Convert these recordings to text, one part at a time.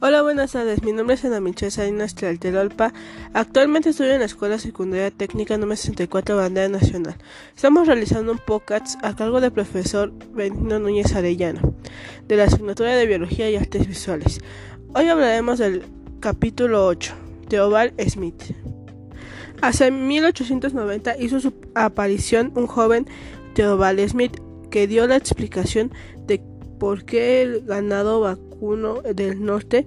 Hola, buenas tardes. Mi nombre es Ana Michelle Salinas Tlaltelolpa. Actualmente estoy en la Escuela Secundaria Técnica número 64 Bandera Nacional. Estamos realizando un podcast a cargo del profesor Benigno Núñez Arellano, de la asignatura de Biología y Artes Visuales. Hoy hablaremos del capítulo 8, Theobald Smith. Hace 1890 hizo su aparición un joven Theobald Smith que dio la explicación de por qué el ganado vacuno del norte,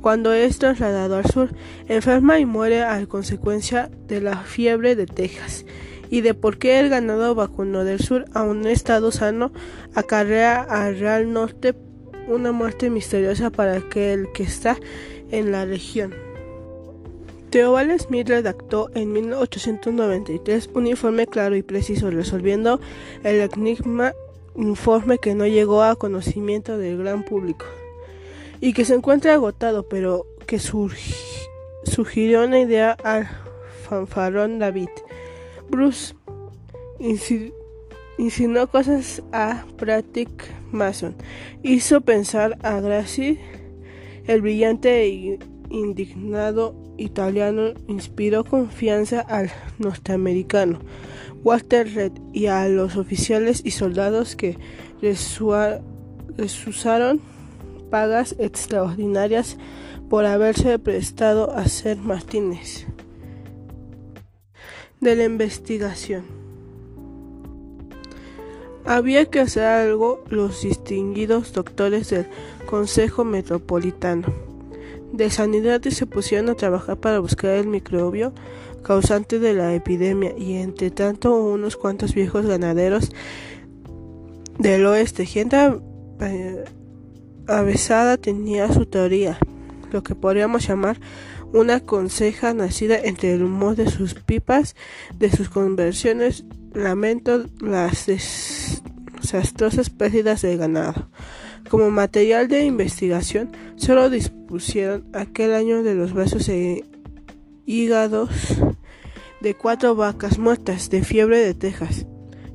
cuando es trasladado al sur, enferma y muere a consecuencia de la fiebre de Texas, y de por qué el ganado vacuno del sur, a un estado sano, acarrea al Real Norte una muerte misteriosa para aquel que está en la región. Theobald Smith redactó en 1893 un informe claro y preciso resolviendo el enigma informe que no llegó a conocimiento del gran público y que se encuentra agotado, pero que sugirió una idea al fanfarrón David. Bruce insinuó cosas a Pratic Mason, hizo pensar a Gracie, el brillante e indignado italiano, inspiró confianza al norteamericano. Walter Red y a los oficiales y soldados que les, usaron pagas extraordinarias por haberse prestado a ser Martínez de la investigación. Había que hacer algo los distinguidos doctores del Consejo Metropolitano de Sanidad y se pusieron a trabajar para buscar el microbio causante de la epidemia y entre tanto unos cuantos viejos ganaderos del oeste, gente eh, avesada tenía su teoría, lo que podríamos llamar una conseja nacida entre el humor de sus pipas, de sus conversiones, lamento las desastrosas pérdidas de ganado. Como material de investigación, solo dispusieron aquel año de los vasos e hígados de cuatro vacas muertas de fiebre de Texas,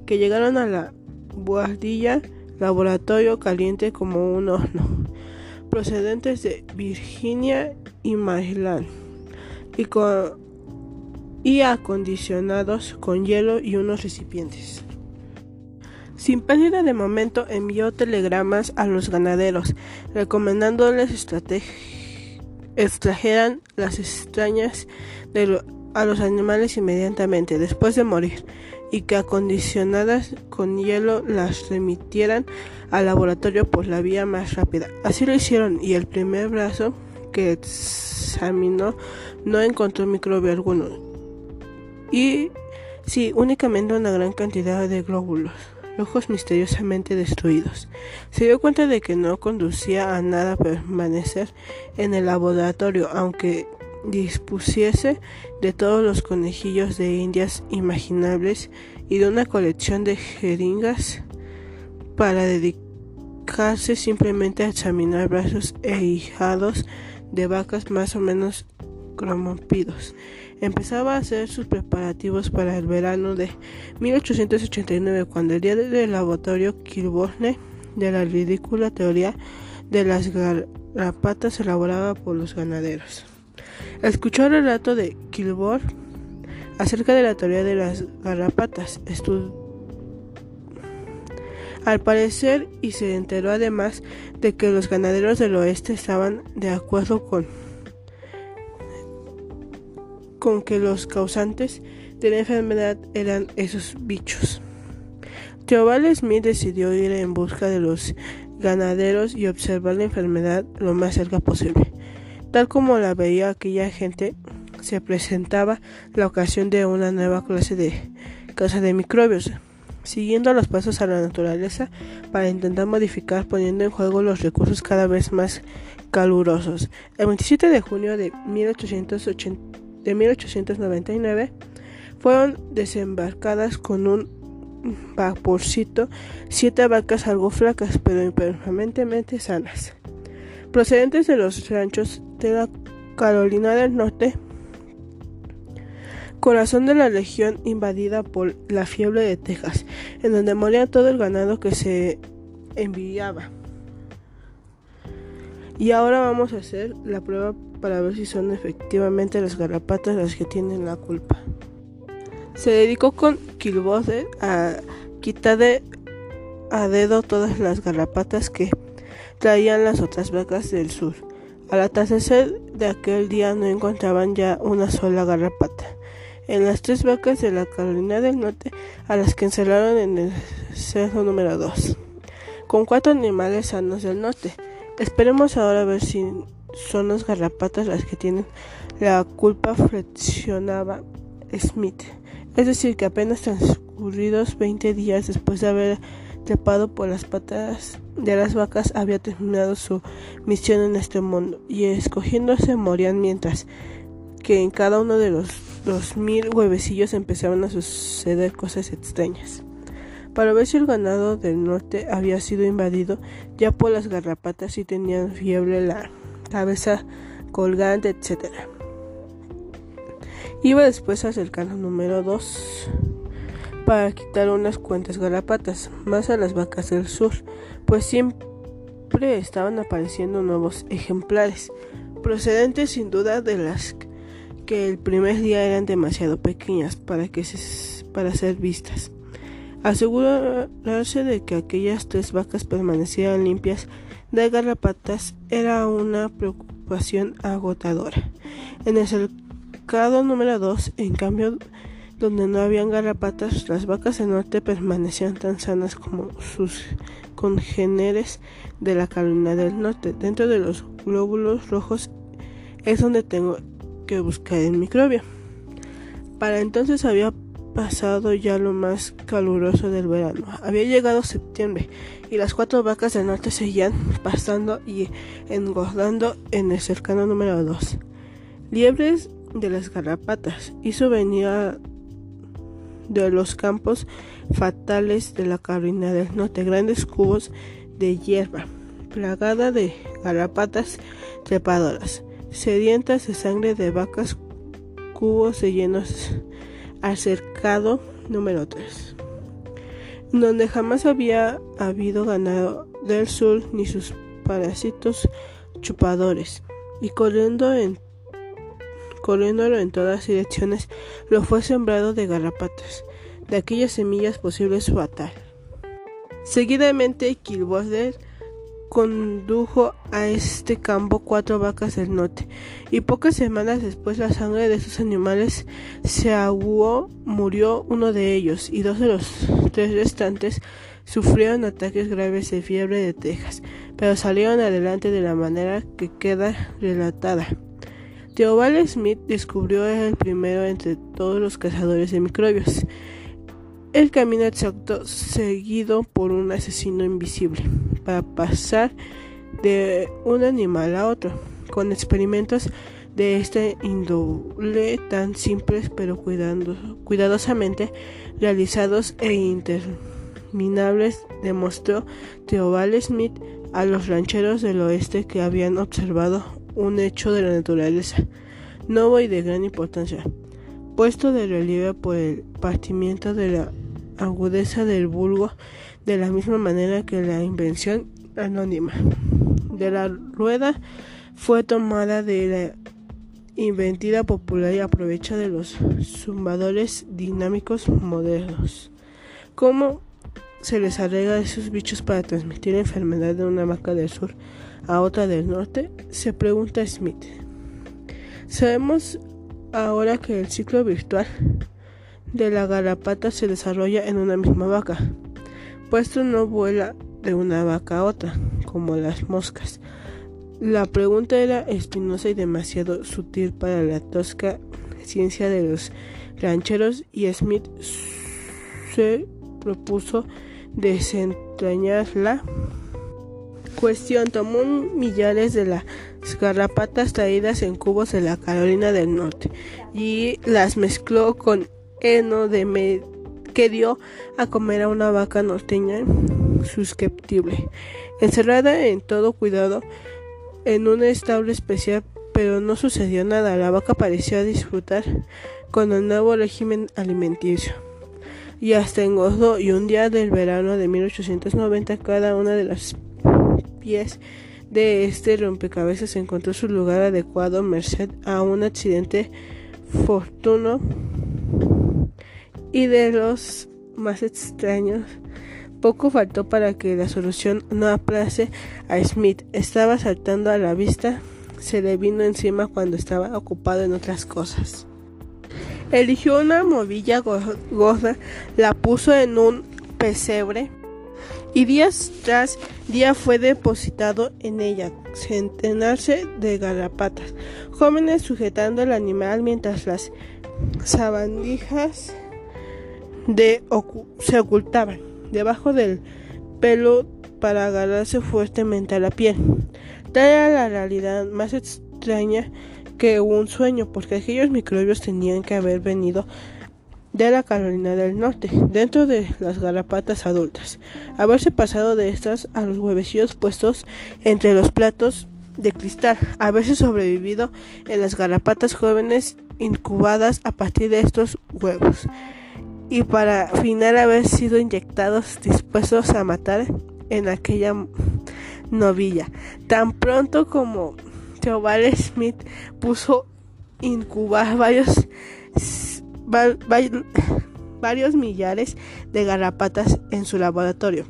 que llegaron a la guardilla laboratorio caliente como un horno, procedentes de Virginia y Maryland, y, y acondicionados con hielo y unos recipientes. Sin pérdida de momento envió telegramas a los ganaderos recomendándoles extrajeran las extrañas de a los animales inmediatamente después de morir y que acondicionadas con hielo las remitieran al laboratorio por la vía más rápida. Así lo hicieron y el primer brazo que examinó no encontró microbio alguno y sí, únicamente una gran cantidad de glóbulos ojos misteriosamente destruidos. Se dio cuenta de que no conducía a nada permanecer en el laboratorio, aunque dispusiese de todos los conejillos de indias imaginables y de una colección de jeringas para dedicarse simplemente a examinar brazos e hijados de vacas más o menos corrompidos. Empezaba a hacer sus preparativos para el verano de 1889, cuando el día del laboratorio Kilborne de la ridícula teoría de las garrapatas elaborada por los ganaderos. Escuchó el relato de Kilgore acerca de la teoría de las garrapatas. al parecer y se enteró además de que los ganaderos del oeste estaban de acuerdo con, que los causantes de la enfermedad eran esos bichos. Theobald Smith decidió ir en busca de los ganaderos y observar la enfermedad lo más cerca posible. Tal como la veía aquella gente, se presentaba la ocasión de una nueva clase de casa de microbios, siguiendo los pasos a la naturaleza para intentar modificar poniendo en juego los recursos cada vez más calurosos. El 27 de junio de, 1880, de 1899 fueron desembarcadas con un vaporcito siete vacas algo flacas pero permanentemente sanas procedentes de los ranchos de la Carolina del Norte, corazón de la región invadida por la fiebre de Texas, en donde moría todo el ganado que se enviaba. Y ahora vamos a hacer la prueba para ver si son efectivamente las garrapatas las que tienen la culpa. Se dedicó con Kilbode a quitar de a dedo todas las garrapatas que traían las otras vacas del sur. Al atardecer de aquel día no encontraban ya una sola garrapata. En las tres vacas de la Carolina del Norte, a las que encerraron en el cerro número 2, con cuatro animales sanos del norte. Esperemos ahora ver si son las garrapatas las que tienen la culpa, flexionaba Smith. Es decir, que apenas transcurridos 20 días después de haber trepado por las patas de las vacas había terminado su misión en este mundo y escogiéndose morían mientras que en cada uno de los dos mil huevecillos empezaban a suceder cosas extrañas. Para ver si el ganado del norte había sido invadido ya por las garrapatas y tenían fiebre, la cabeza colgante, etc. Iba después al cercano número 2 para quitar unas cuantas garrapatas más a las vacas del sur, pues siempre estaban apareciendo nuevos ejemplares, procedentes sin duda de las que el primer día eran demasiado pequeñas para, que para ser vistas. Asegurarse de que aquellas tres vacas permanecieran limpias de garrapatas era una preocupación agotadora. En el cercado número 2, en cambio, donde no habían garrapatas, las vacas del norte permanecían tan sanas como sus congéneres de la Carolina del Norte. Dentro de los glóbulos rojos es donde tengo que buscar el microbio. Para entonces había pasado ya lo más caluroso del verano. Había llegado septiembre y las cuatro vacas del norte seguían pasando y engordando en el cercano número 2. Liebres de las garrapatas hizo venir a de los campos fatales de la Carolina del Norte, grandes cubos de hierba, plagada de garrapatas trepadoras, sedientas de sangre de vacas, cubos de llenos al número 3, donde jamás había habido ganado del sur ni sus parásitos chupadores, y corriendo en corriéndolo en todas direcciones, lo fue sembrado de garrapatas, de aquellas semillas posibles fatal. Seguidamente, Kilborder condujo a este campo cuatro vacas del norte, y pocas semanas después la sangre de esos animales se aguó, murió uno de ellos, y dos de los tres restantes sufrieron ataques graves de fiebre de Texas, pero salieron adelante de la manera que queda relatada. Theobald Smith descubrió el primero entre todos los cazadores de microbios. El camino exacto seguido por un asesino invisible para pasar de un animal a otro, con experimentos de este índole tan simples pero cuidadosamente realizados e interminables, demostró Theobald Smith a los rancheros del oeste que habían observado un hecho de la naturaleza nuevo y de gran importancia, puesto de relieve por el partimiento de la agudeza del vulgo, de la misma manera que la invención anónima de la rueda fue tomada de la inventiva popular y aprovecha de los zumbadores dinámicos modernos. ¿Cómo se les arregla a esos bichos para transmitir enfermedad de una vaca del sur a otra del norte? Se pregunta Smith. Sabemos ahora que el ciclo virtual de la garrapata se desarrolla en una misma vaca, puesto no vuela de una vaca a otra, como las moscas. La pregunta era espinosa y demasiado sutil para la tosca ciencia de los rancheros y Smith se propuso desentrañarla cuestión tomó millares de las garrapatas traídas en cubos de la Carolina del Norte y las mezcló con heno de que dio a comer a una vaca norteña susceptible, encerrada en todo cuidado en un establo especial, pero no sucedió nada. La vaca parecía disfrutar con el nuevo régimen alimenticio y hasta engordó y un día del verano de 1890 cada una de las pies de este rompecabezas encontró su lugar adecuado merced a un accidente fortuno y de los más extraños. Poco faltó para que la solución no aplace a Smith. Estaba saltando a la vista, se le vino encima cuando estaba ocupado en otras cosas. Eligió una movilla gorda, la puso en un pesebre y días tras día fue depositado en ella centenarse de garrapatas, jóvenes sujetando el animal mientras las sabandijas de se ocultaban debajo del pelo para agarrarse fuertemente a la piel. Tal era la realidad más extraña que un sueño, porque aquellos microbios tenían que haber venido de la Carolina del Norte, dentro de las garrapatas adultas, haberse pasado de estas a los huevecillos puestos entre los platos de cristal, haberse sobrevivido en las garrapatas jóvenes incubadas a partir de estos huevos, y para final haber sido inyectados dispuestos a matar en aquella novilla. Tan pronto como Theobald Smith puso incubar varios varios millares de garrapatas en su laboratorio.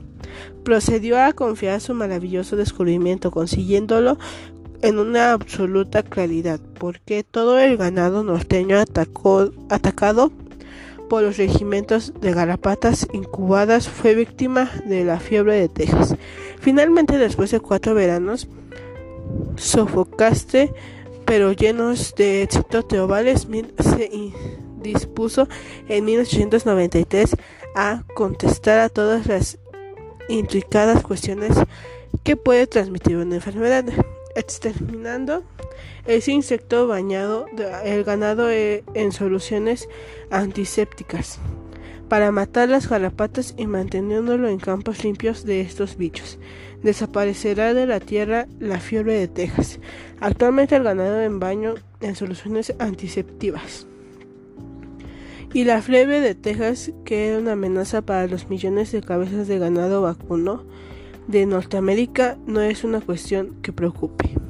Procedió a confiar su maravilloso descubrimiento, consiguiéndolo en una absoluta claridad, porque todo el ganado norteño atacó, atacado por los regimientos de garrapatas incubadas fue víctima de la fiebre de Texas. Finalmente, después de cuatro veranos, sofocaste pero llenos de éxito, se dispuso en 1893 a contestar a todas las intricadas cuestiones que puede transmitir una enfermedad, exterminando ese insecto bañado el ganado eh, en soluciones antisépticas para matar las garrapatas y manteniéndolo en campos limpios de estos bichos. Desaparecerá de la tierra la fiebre de Texas. Actualmente el ganado en baño en soluciones antiseptivas y la fiebre de Texas, que era una amenaza para los millones de cabezas de ganado vacuno de Norteamérica, no es una cuestión que preocupe.